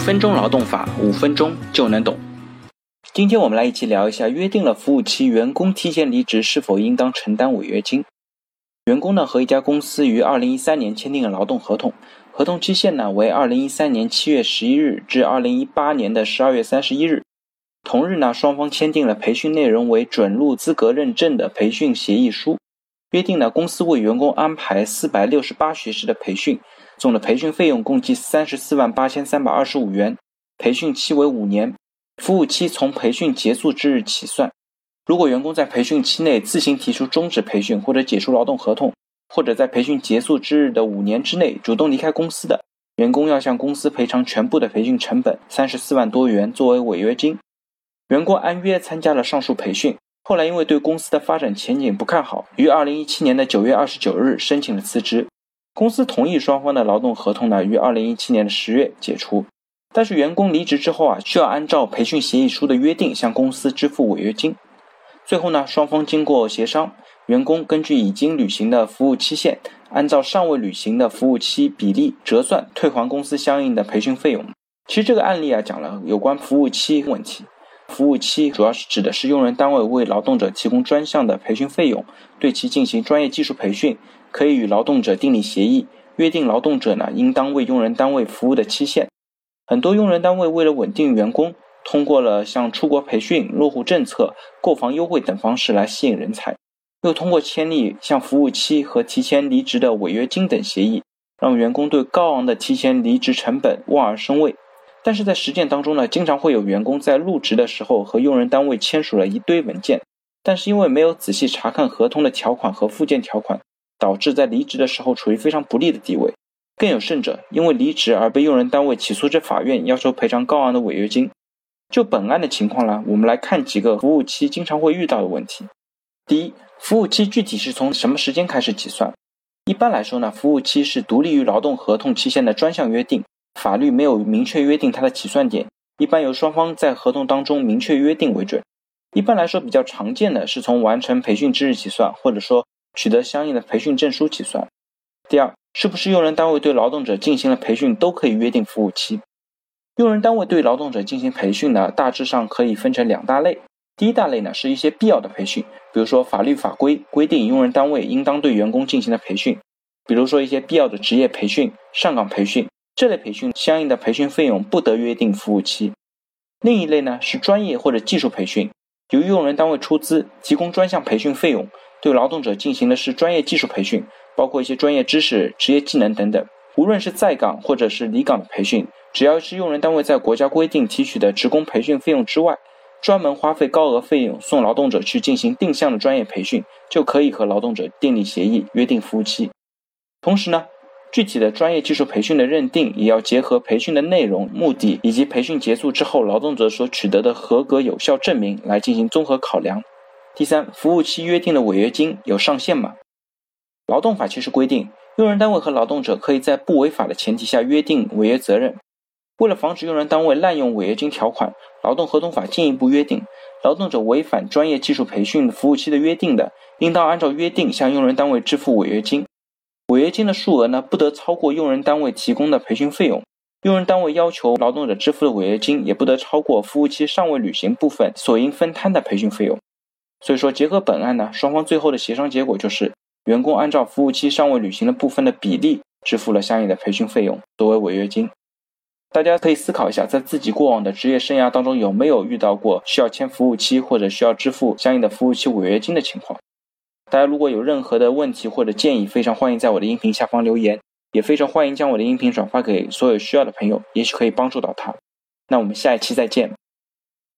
分钟劳动法，五分钟就能懂。今天我们来一起聊一下，约定了服务期，员工提前离职是否应当承担违约金？员工呢和一家公司于二零一三年签订了劳动合同，合同期限呢为二零一三年七月十一日至二零一八年的十二月三十一日。同日呢，双方签订了培训内容为准入资格认证的培训协议书，约定呢公司为员工安排四百六十八学时的培训。总的培训费用共计三十四万八千三百二十五元，培训期为五年，服务期从培训结束之日起算。如果员工在培训期内自行提出终止培训或者解除劳动合同，或者在培训结束之日的五年之内主动离开公司的，员工要向公司赔偿全部的培训成本三十四万多元作为违约金。员工按约参加了上述培训，后来因为对公司的发展前景不看好，于二零一七年的九月二十九日申请了辞职。公司同意双方的劳动合同呢，于二零一七年的十月解除。但是员工离职之后啊，需要按照培训协议书的约定向公司支付违约金。最后呢，双方经过协商，员工根据已经履行的服务期限，按照尚未履行的服务期比例折算退还公司相应的培训费用。其实这个案例啊，讲了有关服务期问题。服务期主要是指的是用人单位为劳动者提供专项的培训费用，对其进行专业技术培训。可以与劳动者订立协议，约定劳动者呢应当为用人单位服务的期限。很多用人单位为了稳定员工，通过了像出国培训、落户政策、购房优惠等方式来吸引人才，又通过签订像服务期和提前离职的违约金等协议，让员工对高昂的提前离职成本望而生畏。但是在实践当中呢，经常会有员工在入职的时候和用人单位签署了一堆文件，但是因为没有仔细查看合同的条款和附件条款。导致在离职的时候处于非常不利的地位，更有甚者，因为离职而被用人单位起诉至法院，要求赔偿高昂的违约金。就本案的情况呢，我们来看几个服务期经常会遇到的问题。第一，服务期具体是从什么时间开始计算？一般来说呢，服务期是独立于劳动合同期限的专项约定，法律没有明确约定它的起算点，一般由双方在合同当中明确约定为准。一般来说，比较常见的是从完成培训之日起算，或者说。取得相应的培训证书起算。第二，是不是用人单位对劳动者进行了培训都可以约定服务期？用人单位对劳动者进行培训呢，大致上可以分成两大类。第一大类呢，是一些必要的培训，比如说法律法规规定用人单位应当对员工进行的培训，比如说一些必要的职业培训、上岗培训这类培训，相应的培训费用不得约定服务期。另一类呢，是专业或者技术培训，由用人单位出资提供专项培训费用。对劳动者进行的是专业技术培训，包括一些专业知识、职业技能等等。无论是在岗或者是离岗的培训，只要是用人单位在国家规定提取的职工培训费用之外，专门花费高额费用送劳动者去进行定向的专业培训，就可以和劳动者订立协议，约定服务期。同时呢，具体的专业技术培训的认定，也要结合培训的内容、目的以及培训结束之后劳动者所取得的合格有效证明来进行综合考量。第三，服务期约定的违约金有上限吗？劳动法其实规定，用人单位和劳动者可以在不违法的前提下约定违约责任。为了防止用人单位滥用违约金条款，劳动合同法进一步约定，劳动者违反专业技术培训服务期的约定的，应当按照约定向用人单位支付违约金。违约金的数额呢，不得超过用人单位提供的培训费用。用人单位要求劳动者支付的违约金，也不得超过服务期尚未履行部分所应分摊的培训费用。所以说，结合本案呢，双方最后的协商结果就是，员工按照服务期尚未履行的部分的比例支付了相应的培训费用作为违约金。大家可以思考一下，在自己过往的职业生涯当中有没有遇到过需要签服务期或者需要支付相应的服务期违约金的情况？大家如果有任何的问题或者建议，非常欢迎在我的音频下方留言，也非常欢迎将我的音频转发给所有需要的朋友，也许可以帮助到他。那我们下一期再见。